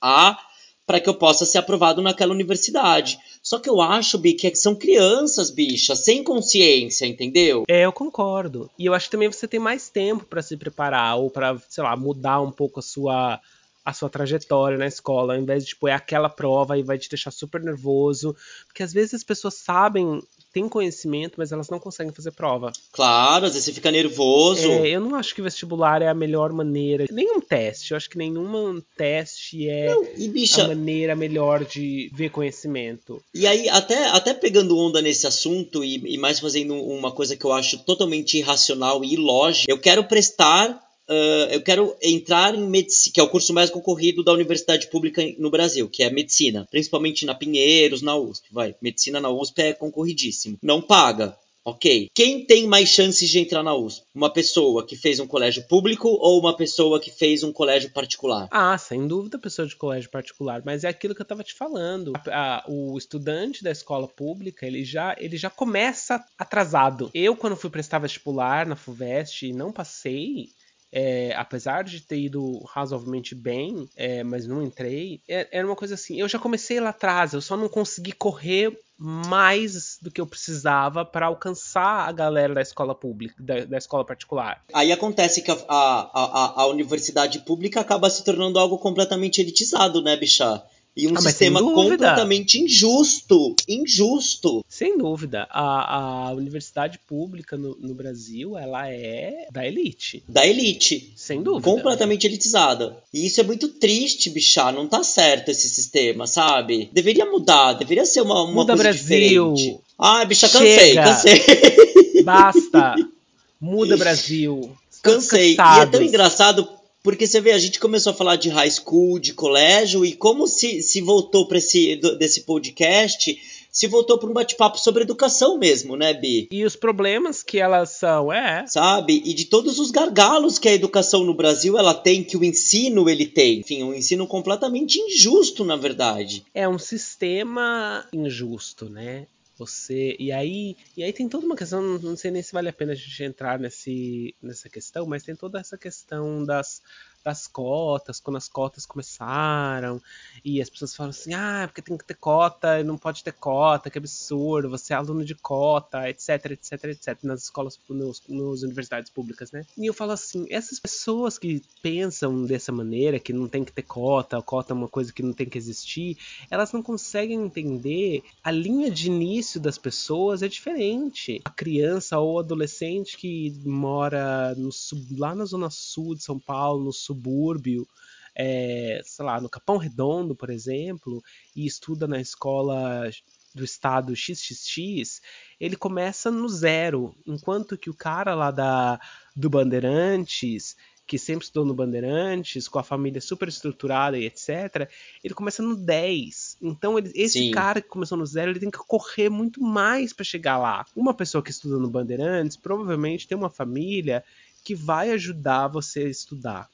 B: A, para que eu possa ser aprovado naquela universidade. Só que eu acho, Bi, que são crianças, bicha, sem consciência, entendeu?
A: É, eu concordo. E eu acho que também você tem mais tempo para se preparar ou para, sei lá, mudar um pouco a sua a sua trajetória na escola, ao invés de, tipo, é aquela prova e vai te deixar super nervoso. Porque às vezes as pessoas sabem, têm conhecimento, mas elas não conseguem fazer prova.
B: Claro, às vezes você fica nervoso.
A: É, eu não acho que vestibular é a melhor maneira. Nenhum teste. Eu acho que nenhum teste é
B: Não, e bicha,
A: a maneira melhor de ver conhecimento.
B: E aí, até, até pegando onda nesse assunto e, e mais fazendo uma coisa que eu acho totalmente irracional e ilógica, eu quero prestar. Ah, eu quero entrar em medicina, que é o curso mais concorrido da universidade pública no Brasil, que é medicina, principalmente na Pinheiros, na USP. Vai, medicina na USP é concorridíssimo. Não paga. Ok. Quem tem mais chances de entrar na USP? Uma pessoa que fez um colégio público ou uma pessoa que fez um colégio particular?
A: Ah, sem dúvida, pessoa de colégio particular, mas é aquilo que eu tava te falando. A- a- o estudante da escola pública, ele já, ele já começa atrasado. Eu, quando fui prestar vestibular na FUVEST e não passei, é, apesar de ter ido razoavelmente bem, é, mas não entrei, é- era uma coisa assim, eu já comecei lá atrás, eu só não consegui correr mais do que eu precisava para alcançar a galera da escola pública, da, da escola particular.
B: Aí acontece que a, a, a, a universidade pública acaba se tornando algo completamente elitizado, né, bicha? E um
A: Ah,
B: sistema completamente injusto. Injusto.
A: Sem dúvida, a, a universidade pública no, no Brasil, ela é da elite,
B: Da elite.
A: sem dúvida.
B: Completamente elitizada. E isso é muito triste, bicha. Não tá certo esse sistema, sabe? Deveria mudar, deveria ser uma, uma
A: Muda
B: coisa
A: Brasil.
B: diferente. Ai, bicha, cansei,
A: Chega.
B: cansei.
A: Basta! (laughs) Muda Brasil. Estamos
B: Cansei. E é
A: cansados.
B: tão engraçado porque você vê, a gente começou a falar de high school, de colégio, e como se, se voltou para esse desse podcast, se voltou para um bate-papo sobre educação mesmo, né, Bi?
A: E os problemas que elas são, é.
B: Sabe? E de todos os gargalos que a educação no Brasil ela tem, que o ensino ele tem. Enfim, um ensino completamente injusto, na verdade.
A: É um sistema injusto, né? Você. E aí, e aí tem toda uma questão, não- sei nem se vale a pena a gente entrar nesse, nessa questão, mas tem toda essa questão das, das cotas, quando as cotas começaram, e as pessoas falam assim, ah, porque tem que ter cota, não pode ter cota, que absurdo, você é aluno de cota, etc, etc, etc, nas escolas, nos, nas universidades públicas, né? E eu falo assim, essas pessoas que pensam dessa maneira, que não tem que ter cota, cota é uma coisa que não tem que existir, elas não conseguem entender a linha de início das pessoas é diferente. A criança ou adolescente que mora no, lá na zona sul de São Paulo, no subúrbio, é, sei lá, no Capão Redondo, por exemplo, e estuda na escola do estado XXX, ele começa no zero, enquanto que o cara lá da, do Bandeirantes, que sempre estudou no Bandeirantes, com a família super estruturada e etc., ele começa no 10. Então, ele- esse
B: Sim.
A: cara que começou no zero, ele tem que correr muito mais para chegar lá. Uma pessoa que estuda no Bandeirantes provavelmente tem uma família que vai ajudar você a estudar,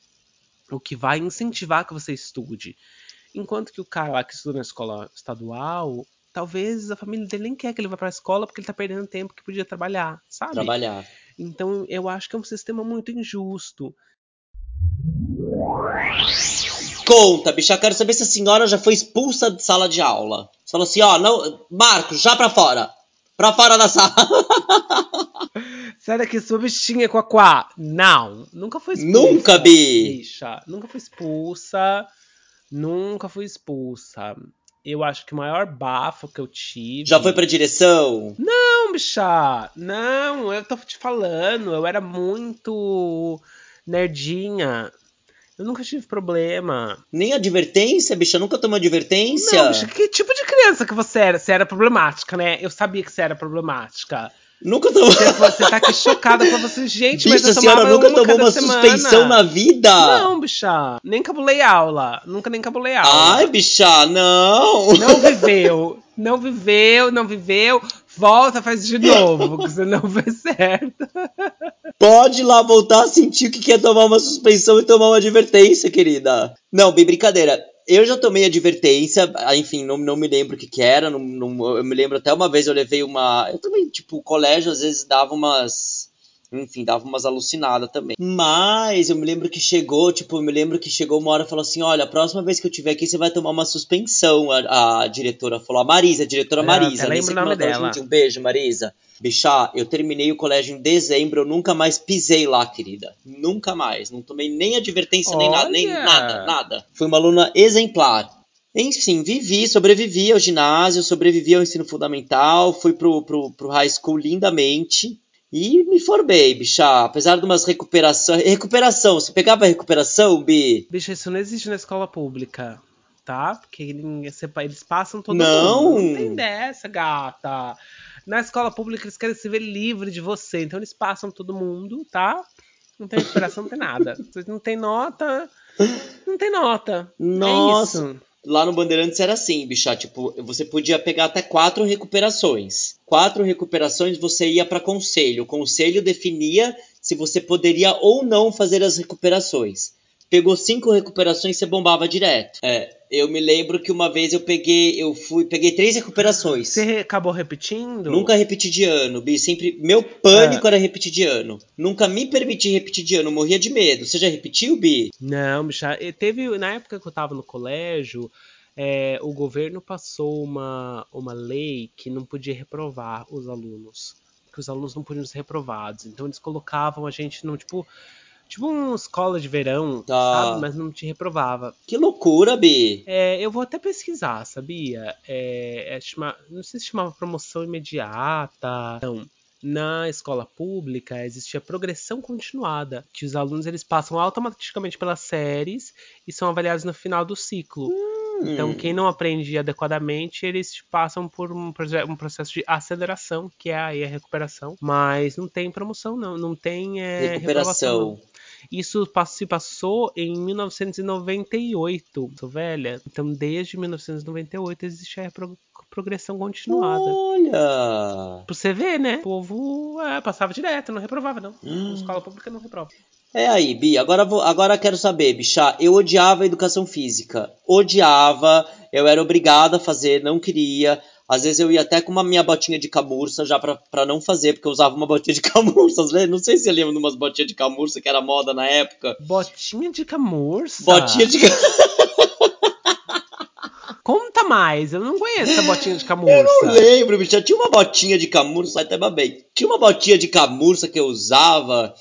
A: o que vai incentivar que você estude. Enquanto que o cara lá que estuda na escola estadual, talvez a família dele nem quer que ele vá para a escola porque ele tá perdendo tempo que podia trabalhar, sabe?
B: Trabalhar.
A: Então eu acho que é um sistema muito injusto.
B: Conta, bicha, eu quero saber se a senhora já foi expulsa de sala de aula. Você falou assim, ó, não, Marcos, já pra fora. Pra fora da sala. (laughs)
A: Sai daqui, sua bichinha quaquá. Não, nunca foi expulsa.
B: Nunca, Bi.
A: Bicha, nunca fui expulsa. Nunca fui expulsa. Eu acho que o maior bafo que eu tive.
B: Já foi pra direção?
A: Não, bicha! Não, eu tô te falando, eu era muito nerdinha. Eu nunca tive problema.
B: Nem advertência, bicha? Nunca tomou advertência?
A: Não, bicha, que tipo de criança que você era? Você era problemática, né? Eu sabia que você era problemática.
B: Nunca tomou.
A: Você, você tá aqui chocada com você, gente, mas
B: Bicha,
A: eu
B: a senhora nunca
A: uma
B: tomou uma
A: semana.
B: suspensão na vida?
A: Não, bicha. Nem cabulei aula. Nunca nem cabulei aula.
B: Ai, bicha, não.
A: Não viveu. Não viveu, não viveu. Volta, faz de novo, que você não fez certo.
B: Pode lá voltar a sentir o que quer tomar uma suspensão e tomar uma advertência, querida. Não, bem brincadeira. Eu já tomei advertência, ah, enfim, não, não me lembro o que, que era. Não, não- eu me lembro até uma vez eu levei uma. Eu também, tipo, o colégio às vezes dava umas. Enfim, dava umas alucinadas também. Mas eu me lembro que chegou, tipo, eu me lembro que chegou uma hora e falou assim: olha, a próxima vez que eu tiver aqui, você vai tomar uma suspensão. A, a diretora falou, a Marisa, a diretora
A: É,
B: Marisa. nem
A: lembro o nome
B: em
A: dela.
B: dia. Um beijo, Marisa. Bichá, eu terminei o colégio em dezembro, eu nunca mais pisei lá, querida. Nunca mais. Não tomei nem advertência, nem nada, nem
A: Olha!
B: nada, nada. Fui uma aluna exemplar. Enfim, vivi, sobrevivi ao ginásio, sobrevivi ao ensino fundamental, fui pro, pro, pro high school lindamente e me formei, bichá. Apesar de umas recuperações. Recuperação, você pegava recuperação, Bi?
A: Bicho, isso não existe na escola pública, tá? Porque eles passam todo
B: Não.
A: mundo. Não tem dessa, gata. Na escola pública eles querem se ver livre de você, então eles passam todo mundo, tá? Não tem recuperação, não tem nada. Não tem nota, não tem nota.
B: Nossa.
A: É isso.
B: Lá no Bandeirantes era assim, bichá. Tipo, você podia pegar até quatro recuperações. Quatro recuperações você ia para conselho. O conselho definia se você poderia ou não fazer as recuperações. Pegou cinco recuperações, você bombava direto. É, eu me lembro que uma vez eu peguei, eu fui, peguei três recuperações.
A: Você acabou repetindo?
B: Nunca repeti de ano, Bi. Sempre. Meu pânico era repetir de ano. Nunca me permiti repetir de ano, morria de medo. Você já repetiu, Bi?
A: Não, bicha. e Teve, na época que eu tava no colégio, é, o governo passou uma, uma lei que não podia reprovar os alunos. Que os alunos não podiam ser reprovados. Então eles colocavam a gente no tipo. Tipo uma escola de verão,
B: Tá.
A: sabe? Mas não te reprovava.
B: Que loucura, Bi.
A: É, eu vou até pesquisar, sabia? É, é chama- não sei se chamava promoção imediata. Não. Na escola pública existia progressão continuada, que os alunos eles passam automaticamente pelas séries e são avaliados no final do ciclo. Então,
B: Hum.
A: quem não aprende adequadamente, eles passam por um, um processo de aceleração, que é aí a recuperação. Mas não tem promoção, não. Não tem é, não.
B: Recuperação.
A: Isso se passou em 1998. Sou velha. Então, desde 1998 existe a pro- progressão continuada.
B: Olha!
A: Pra você ver, né? O povo é, passava direto, não reprovava, não. A escola pública não reprova.
B: É aí, Bi, agora, vou, agora quero saber, bichá. Eu odiava a educação física. Odiava, eu era obrigada a fazer, não queria. Às vezes eu ia até com uma minha botinha de camurça já pra, pra não fazer, porque eu usava uma botinha de (laughs) camurça. né? Não sei se você lembra de umas botinhas de camurça que era moda na época.
A: Botinha de camurça.
B: Botinha de (laughs)
A: Conta mais, eu não conheço essa botinha de (laughs) camurça.
B: Eu não lembro, bicho. Tinha uma botinha de camurça, até babei. Tinha uma botinha de camurça que eu usava.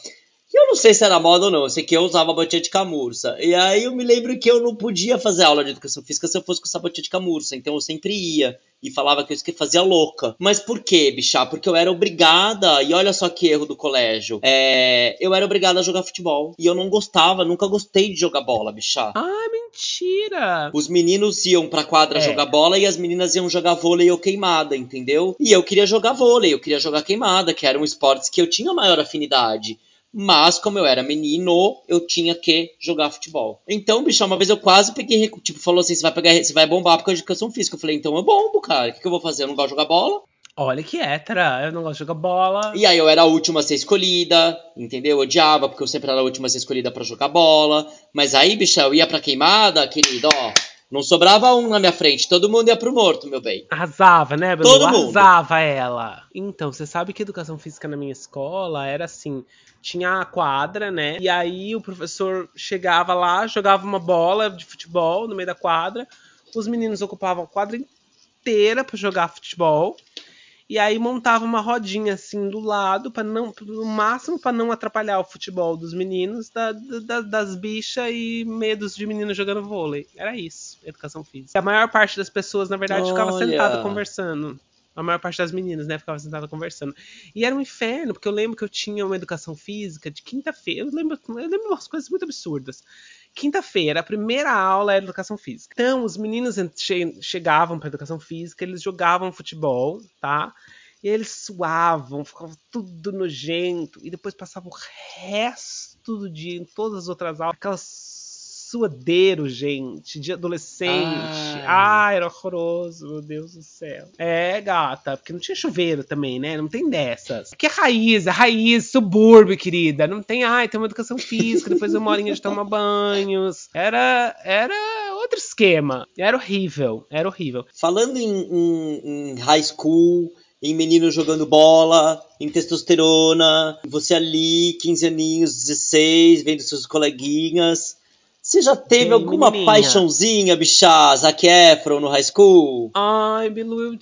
B: Eu não sei se era moda ou não. Eu sei que eu usava botinha de camurça. E aí eu me lembro que eu não podia fazer aula de educação física se eu fosse com essa botinha de camurça. Então eu sempre ia. E falava que eu que fazia louca. Mas por quê, bichá? Porque eu era obrigada. E olha só que erro do colégio. É, eu era obrigada a jogar futebol. E eu não gostava, nunca gostei de jogar bola, bichá.
A: Ah, mentira!
B: Os meninos iam pra quadra
A: É.
B: jogar bola e as meninas iam jogar vôlei ou queimada, entendeu? E eu queria jogar vôlei, eu queria jogar queimada, que eram esportes que eu tinha maior afinidade. Mas, como eu era menino, eu tinha que jogar futebol. Então, bicho, uma vez eu quase peguei, tipo, falou assim: você vai pegar, você vai bombar por causa de educação física. Eu falei, então eu bombo, cara. O que, que eu vou fazer? Eu não gosto de jogar bola.
A: Olha que hétera, eu não gosto de jogar bola.
B: E aí eu era a última a ser escolhida, entendeu? Eu odiava, porque eu sempre era a última a ser escolhida pra jogar bola. Mas aí, bicho, eu ia pra queimada, querido, ó. Não sobrava um na minha frente, todo mundo ia pro morto, meu bem.
A: Arrasava, né, Belu?
B: Todo mundo.
A: Arrasava ela. Então, você sabe que educação física na minha escola era assim: tinha a quadra, né? E aí o professor chegava lá, jogava uma bola de futebol no meio da quadra. Os meninos ocupavam a quadra inteira pra jogar futebol. E aí montava uma rodinha assim do lado, para não, no máximo para não atrapalhar o futebol dos meninos, da- da- das bichas e medos de meninos jogando vôlei. Era isso, educação física. A maior parte das pessoas, na verdade, ficava
B: Olha.
A: sentada conversando. A maior parte das meninas, né, ficava sentada conversando. E era um inferno, porque eu lembro que eu tinha uma educação física de quinta-feira. Eu lembro, eu lembro umas coisas muito absurdas. Quinta-feira, a primeira aula era educação física. Então, os meninos che- chegavam para educação física, eles jogavam futebol, tá? E eles suavam, ficava tudo nojento. E depois passava o resto do dia em todas as outras aulas. Aquela suadeiro, gente, de adolescente.
B: Ai.
A: Ai, era horroroso, meu Deus do céu. É, gata, porque não tinha chuveiro também, né? Não tem dessas. Porque é raiz, é raiz, subúrbio, querida. Não tem, ai, tem uma educação física, depois uma horinha de tomar banhos. Era, era outro esquema. Era horrível, era horrível.
B: Falando em, em- em high school em menino jogando bola, em testosterona, você ali, 15 aninhos, 16, vendo seus coleguinhas. Você já teve
A: Sim,
B: alguma
A: menininha.
B: paixãozinha, bichá, Zac Efron no high school?
A: Ai, Bilu, eu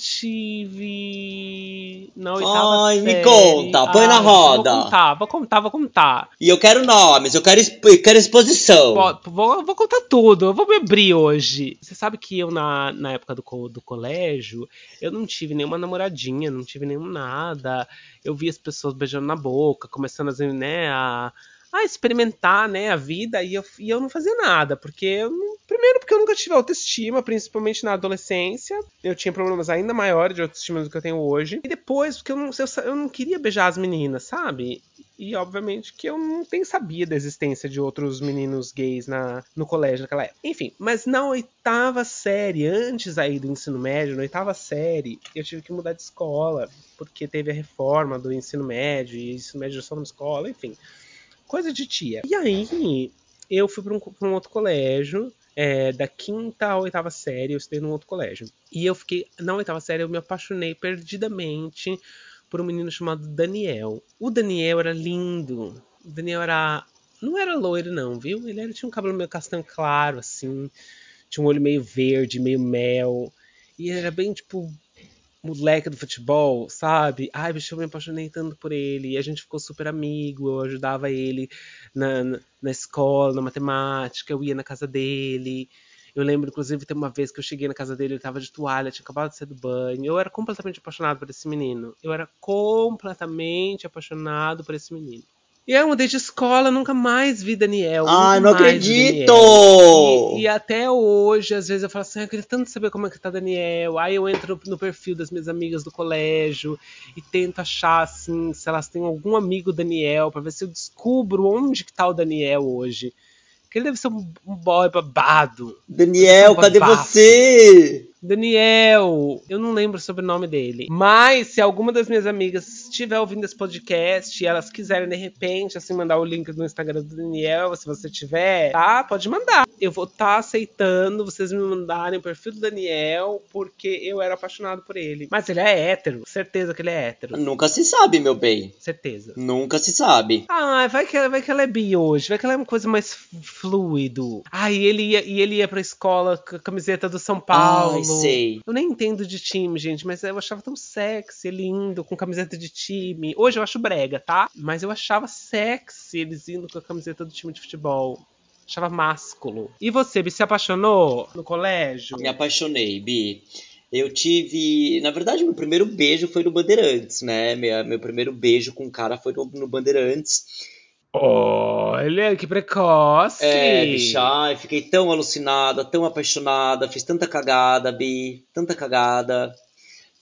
A: tive. Na oitava
B: Ai, me
A: série.
B: conta, põe na
A: Ai,
B: roda.
A: Vou contar, vou contar, vou contar.
B: E eu quero nomes, eu quero, eu quero exposição.
A: Vou, vou, vou contar tudo, eu vou me abrir hoje. Você sabe que eu, na, na época do, do colégio, eu não tive nenhuma namoradinha, não tive nenhum nada. Eu vi as pessoas beijando na boca, começando a, né, a, a experimentar né, a vida, e eu, e eu não fazia nada, porque Primeiro porque eu nunca tive autoestima, principalmente na adolescência. Eu tinha problemas ainda maiores de autoestima do que eu tenho hoje. E depois, porque eu não, eu, eu não queria beijar as meninas, sabe? E obviamente que eu não nem sabia da existência de outros meninos gays na, no colégio naquela época. Enfim, mas na oitava série, antes aí do ensino médio, na oitava série, eu tive que mudar de escola, porque teve a reforma do ensino médio, e ensino médio só numa escola, enfim. Coisa de tia. E aí, eu fui para um, um outro colégio, é, da quinta à oitava série, eu estudei num outro colégio. E eu fiquei, na oitava série, eu me apaixonei perdidamente por um menino chamado Daniel. O Daniel era lindo. O Daniel era. Não era loiro, não, viu? Ele era, tinha um cabelo meio castanho claro, assim. Tinha um olho meio verde, meio mel. E era bem, tipo, moleque do futebol, sabe? Ai, bicho, eu me apaixonei tanto por ele. E a gente ficou super amigo. Eu ajudava ele na, na, escola, na matemática. Eu ia na casa dele. Eu lembro, inclusive, ter uma vez que eu cheguei na casa dele, ele tava de toalha, tinha acabado de sair do banho. Eu era completamente apaixonado por esse menino. Eu era completamente apaixonado por esse menino. E eu mudei de escola, nunca mais vi Daniel.
B: Ai,
A: nunca
B: não acredito!
A: E, e até hoje, às vezes eu falo assim, "Ah, eu queria tanto saber como é que tá Daniel. Aí eu entro no perfil das minhas amigas do colégio e tento achar, assim, se elas têm algum amigo Daniel, pra ver se eu descubro onde que tá o Daniel hoje. Porque ele deve ser um, um boy babado.
B: Daniel,
A: Esse
B: cadê
A: bafo.
B: você?
A: Daniel, eu não lembro sobre o nome dele. Mas se alguma das minhas amigas estiver ouvindo esse podcast e elas quiserem de repente assim mandar o link do Instagram do Daniel, se você tiver, tá? Pode mandar. Eu vou estar aceitando vocês me mandarem o perfil do Daniel porque eu era apaixonado por ele. Mas ele é hétero, certeza que ele é hétero,
B: Nunca se sabe, meu bem.
A: certeza.
B: Nunca se sabe.
A: Ah, vai que, vai que ela é bi hoje, vai que ela é uma coisa mais fluido. Ah, e ele ia, e ele ia pra escola com a camiseta do São Paulo.
B: Ai, sei.
A: Eu nem entendo de time, gente, mas eu achava tão sexy, lindo, com camiseta de time. Hoje eu acho brega, tá? Mas eu achava sexy eles indo com a camiseta do time de futebol. Achava másculo. E você, Bi, se apaixonou no colégio?
B: Me apaixonei, Bi. Eu tive. Na verdade, meu primeiro beijo foi no Bandeirantes, né? Meu, meu primeiro beijo com um cara foi no, no Bandeirantes.
A: Olha, que precoce!
B: É, bicha, ai, fiquei tão alucinada, tão apaixonada, fiz tanta cagada, Bi, tanta cagada.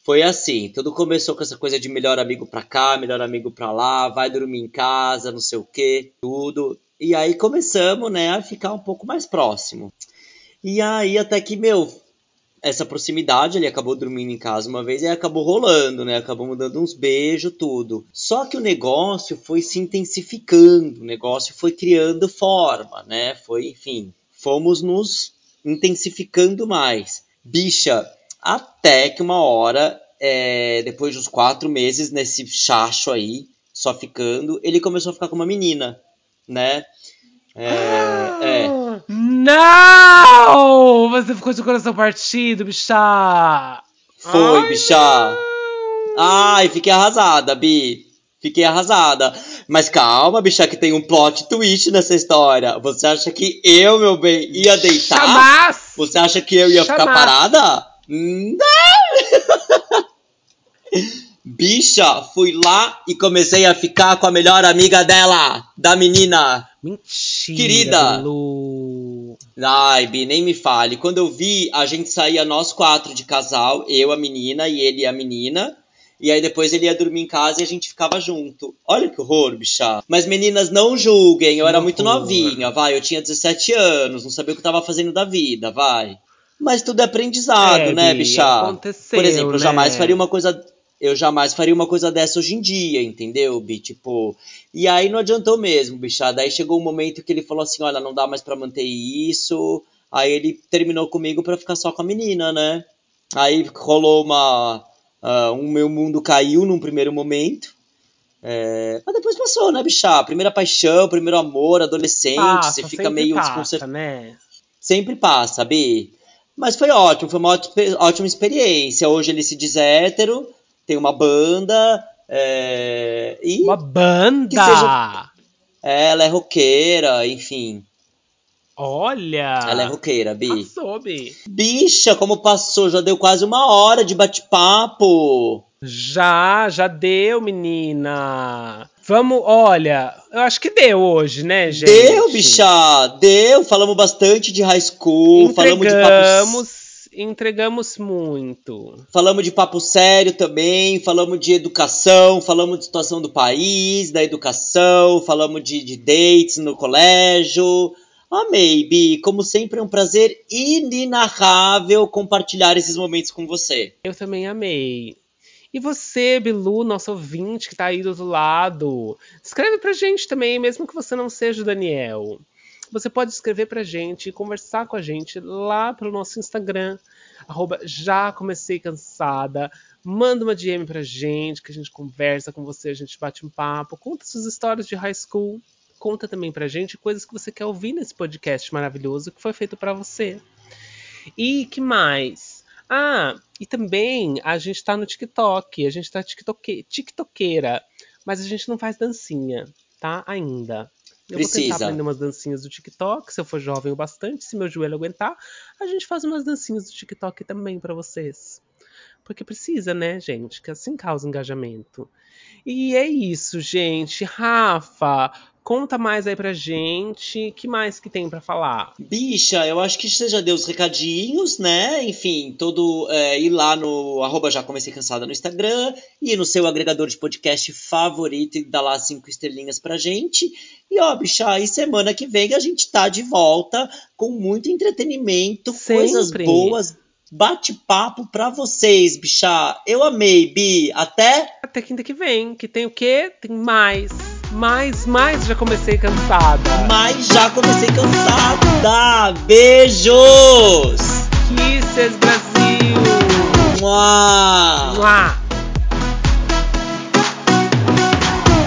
B: Foi assim, tudo começou com essa coisa de melhor amigo pra cá, melhor amigo pra lá, vai dormir em casa, não sei o que, tudo. E aí começamos, né, a ficar um pouco mais próximo. E aí até que, meu, essa proximidade, ele acabou dormindo em casa uma vez e acabou rolando, né? Acabamos dando uns beijos, tudo. Só que o negócio foi se intensificando, o negócio foi criando forma, né? Foi, enfim, fomos nos intensificando mais. Bicha, até que uma hora, é, depois de uns quatro meses nesse chacho aí, só ficando, ele começou a ficar com uma menina, né? É, é.
A: Não! Você ficou de coração partido, bicha!
B: Foi,
A: Ai,
B: bicha.
A: não!
B: Ai, fiquei arrasada, Bi. Fiquei arrasada. Mas calma, bicha, que tem um plot twist nessa história. Você acha que eu, meu bem, ia deitar?
A: Chamás!
B: Você acha que eu ia ficar parada? Não! (laughs) Bicha, fui lá e comecei a ficar com a melhor amiga dela, da menina.
A: Mentira,
B: Querida.
A: Bilu.
B: Ai, Bi, nem me fale. Quando eu vi, a gente saía nós quatro de casal, eu, a menina e ele a menina. E aí depois ele ia dormir em casa e a gente ficava junto. Olha que horror, bicha. Mas meninas, não julguem. Eu era muito novinha, vai. Eu tinha 17 anos, não sabia o que eu tava fazendo da vida, vai. Mas tudo é aprendizado,
A: É,
B: né,
A: Bi,
B: bicha?
A: aconteceu,
B: Por exemplo, eu
A: né?
B: jamais faria uma coisa. Eu jamais faria uma coisa dessa hoje em dia, entendeu, Bi? Tipo. E aí não adiantou mesmo, bicha. Daí chegou um momento que ele falou assim: olha, não dá mais pra manter isso. Aí ele terminou comigo pra ficar só com a menina, né? Aí rolou uma. Uh, o meu mundo caiu num primeiro momento. É, mas depois passou, né, bichá? Primeira paixão, primeiro amor, adolescente,
A: Passa,
B: você fica meio
A: passa,
B: desconcertado.
A: né?
B: Sempre passa, Bi. Mas foi ótimo, foi uma ótima experiência. Hoje ele se diz hétero, tem uma banda. é, e
A: Uma banda!
B: Que seja- ela é roqueira, enfim.
A: Olha!
B: Ela é roqueira, Bi.
A: Passou, Bi.
B: Bicha, como passou? Já deu quase uma hora de bate-papo.
A: Já, já deu, menina. Vamos, olha, eu acho que deu hoje, né, gente?
B: Deu, bicha, deu. Falamos bastante de high school, falamos de papo,
A: Entregamos, muito.
B: falamos de papo sério também, falamos de educação, falamos de situação do país, da educação, falamos de, de dates no colégio. Amei, Bi. Como sempre, é um prazer inenarrável compartilhar esses momentos com você.
A: Eu também amei. E você, Bilu, nosso ouvinte que tá aí do outro lado, escreve pra gente também, mesmo que você não seja o Daniel. Você pode escrever pra gente e conversar com a gente lá pelo nosso Instagram, arroba já comecei cansada. Manda uma DM pra gente, que a gente conversa com você, a gente bate um papo, conta suas histórias de high school. Conta também pra gente coisas que você quer ouvir nesse podcast maravilhoso que foi feito pra você. E que mais? Ah, e também a gente tá no TikTok, a gente tá tiktoque, tiktokeira, mas a gente não faz dancinha, tá? Ainda. Eu vou tentar
B: Precisa.
A: aprender umas dancinhas do TikTok, se eu for jovem o bastante, se meu joelho aguentar, a gente faz umas dancinhas do TikTok também pra vocês. Porque precisa, né, gente? Que assim causa engajamento. E é isso, gente. Rafa, conta mais aí pra gente. que mais que tem pra falar?
B: Bicha, eu acho que você já deu os recadinhos, né? Enfim, todo. É, ir lá no arroba já comecei cansada no Instagram e no seu agregador de podcast favorito e dar lá cinco estrelinhas pra gente. E ó, bicha, aí semana que vem a gente tá de volta com muito entretenimento, coisas
A: Sempre.
B: boas, bate-papo pra vocês, bicha. Eu amei, Bi. Até.
A: Até quinta que vem, que tem o quê? Tem mais. Mais, mais, já comecei cansada.
B: Mas já comecei cansada. Beijos!
A: Kisses Brasil!
B: Mua!
A: Mua!